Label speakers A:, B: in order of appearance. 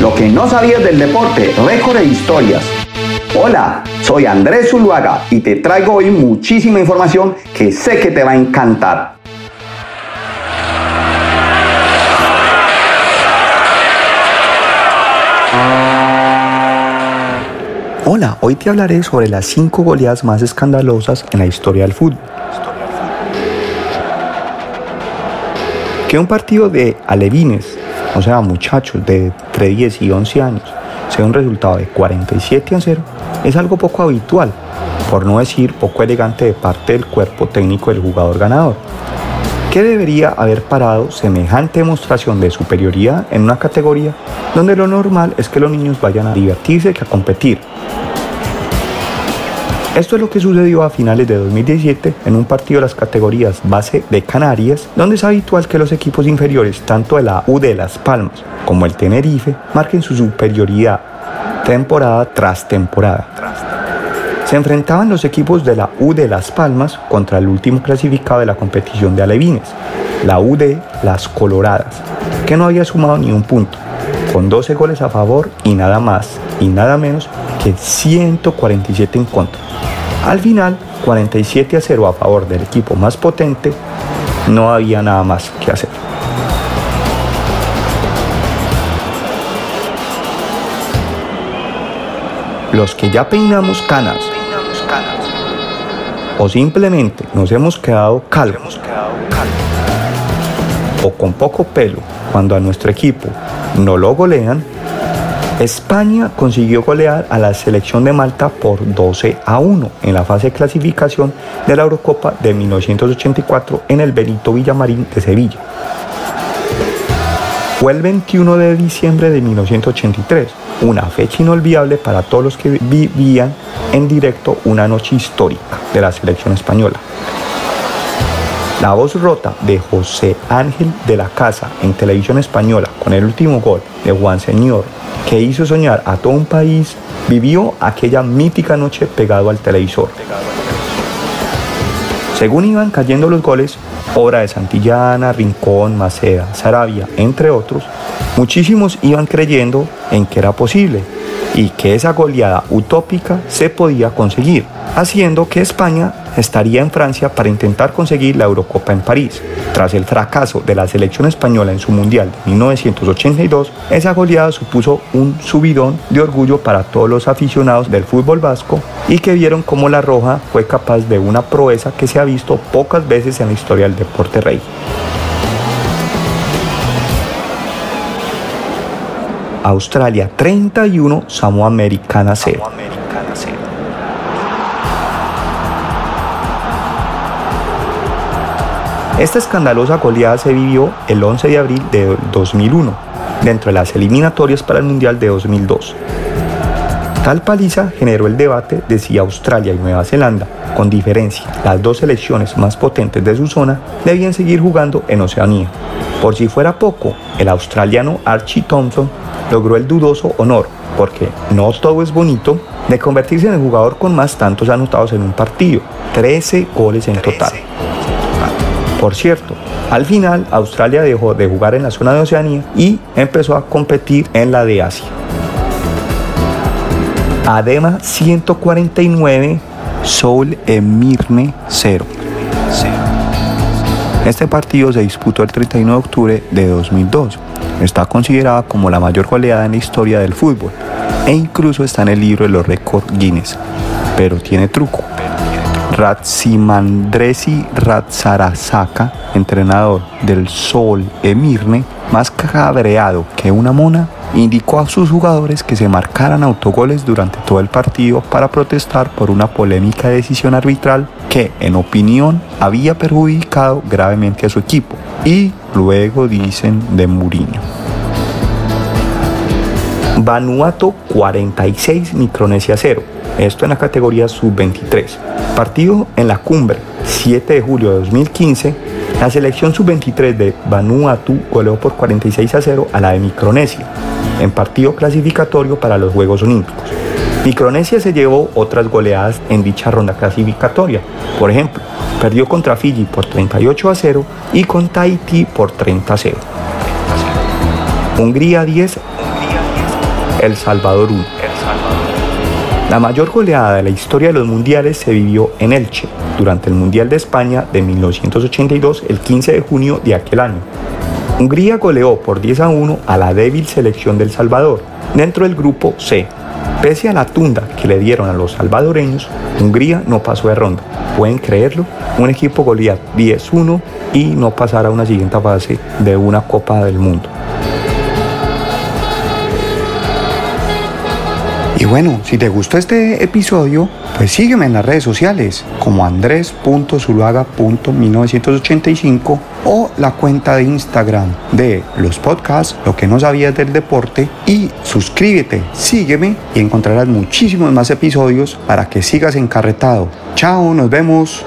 A: Lo que no sabías del deporte, récord e historias. Hola, soy Andrés Zuluaga y te traigo hoy muchísima información que sé que te va a encantar. Hola, hoy te hablaré sobre las 5 goleadas más escandalosas en la historia del fútbol. Que un partido de alevines, o sea, muchachos de entre 10 y 11 años, sea un resultado de 47 a 0, es algo poco habitual, por no decir poco elegante de parte del cuerpo técnico del jugador ganador. ¿Qué debería haber parado semejante demostración de superioridad en una categoría donde lo normal es que los niños vayan a divertirse que a competir? Esto es lo que sucedió a finales de 2017 en un partido de las categorías base de Canarias, donde es habitual que los equipos inferiores, tanto de la U de Las Palmas como el Tenerife, marquen su superioridad temporada tras temporada. Se enfrentaban los equipos de la U de Las Palmas contra el último clasificado de la competición de Alevines, la U de Las Coloradas, que no había sumado ni un punto, con 12 goles a favor y nada más y nada menos que 147 en contra. Al final, 47 a 0 a favor del equipo más potente, no había nada más que hacer. Los que ya peinamos canas o simplemente nos hemos quedado calvos o con poco pelo cuando a nuestro equipo no lo golean, España consiguió golear a la selección de Malta por 12 a 1 en la fase de clasificación de la Eurocopa de 1984 en el Benito Villamarín de Sevilla. Fue el 21 de diciembre de 1983, una fecha inolvidable para todos los que vivían en directo una noche histórica de la selección española. La voz rota de José Ángel de la Casa en televisión española con el último gol de Juan Señor que hizo soñar a todo un país, vivió aquella mítica noche pegado al televisor. Según iban cayendo los goles, obra de Santillana, Rincón, Maceda, Sarabia, entre otros, muchísimos iban creyendo en que era posible y que esa goleada utópica se podía conseguir, haciendo que España estaría en Francia para intentar conseguir la Eurocopa en París. Tras el fracaso de la selección española en su Mundial de 1982, esa goleada supuso un subidón de orgullo para todos los aficionados del fútbol vasco y que vieron cómo la Roja fue capaz de una proeza que se ha visto pocas veces en la historia del deporte rey. Australia 31, Samoa Americana 0. Esta escandalosa goleada se vivió el 11 de abril de 2001, dentro de las eliminatorias para el Mundial de 2002. Tal paliza generó el debate de si Australia y Nueva Zelanda, con diferencia las dos selecciones más potentes de su zona, debían seguir jugando en Oceanía. Por si fuera poco, el australiano Archie Thompson logró el dudoso honor, porque no todo es bonito, de convertirse en el jugador con más tantos anotados en un partido, 13 goles en total. Por cierto, al final Australia dejó de jugar en la zona de Oceanía y empezó a competir en la de Asia. Adema 149, Soul Emirne 0. Este partido se disputó el 31 de octubre de 2002. Está considerada como la mayor goleada en la historia del fútbol e incluso está en el libro de los récords Guinness. Pero tiene truco. Ratsimandresi Ratsarasaka, entrenador del Sol Emirne, más cabreado que una mona, indicó a sus jugadores que se marcaran autogoles durante todo el partido para protestar por una polémica decisión arbitral que, en opinión, había perjudicado gravemente a su equipo. Y luego dicen de Mourinho. Vanuatu 46, Micronesia 0. Esto en la categoría sub-23. Partido en la cumbre, 7 de julio de 2015. La selección sub-23 de Vanuatu goleó por 46 a 0 a la de Micronesia, en partido clasificatorio para los Juegos Olímpicos. Micronesia se llevó otras goleadas en dicha ronda clasificatoria. Por ejemplo, perdió contra Fiji por 38 a 0 y con Tahití por 30 a 0. Hungría 10, El Salvador 1. La mayor goleada de la historia de los mundiales se vivió en Elche, durante el Mundial de España de 1982, el 15 de junio de aquel año. Hungría goleó por 10 a 1 a la débil selección del Salvador, dentro del grupo C. Pese a la tunda que le dieron a los salvadoreños, Hungría no pasó de ronda. ¿Pueden creerlo? Un equipo golear 10-1 y no pasar a una siguiente fase de una Copa del Mundo.
B: Y bueno, si te gustó este episodio, pues sígueme en las redes sociales como andres.zuluaga.1985 o la cuenta de Instagram de los podcasts, lo que no sabías del deporte y suscríbete, sígueme y encontrarás muchísimos más episodios para que sigas encarretado. Chao, nos vemos.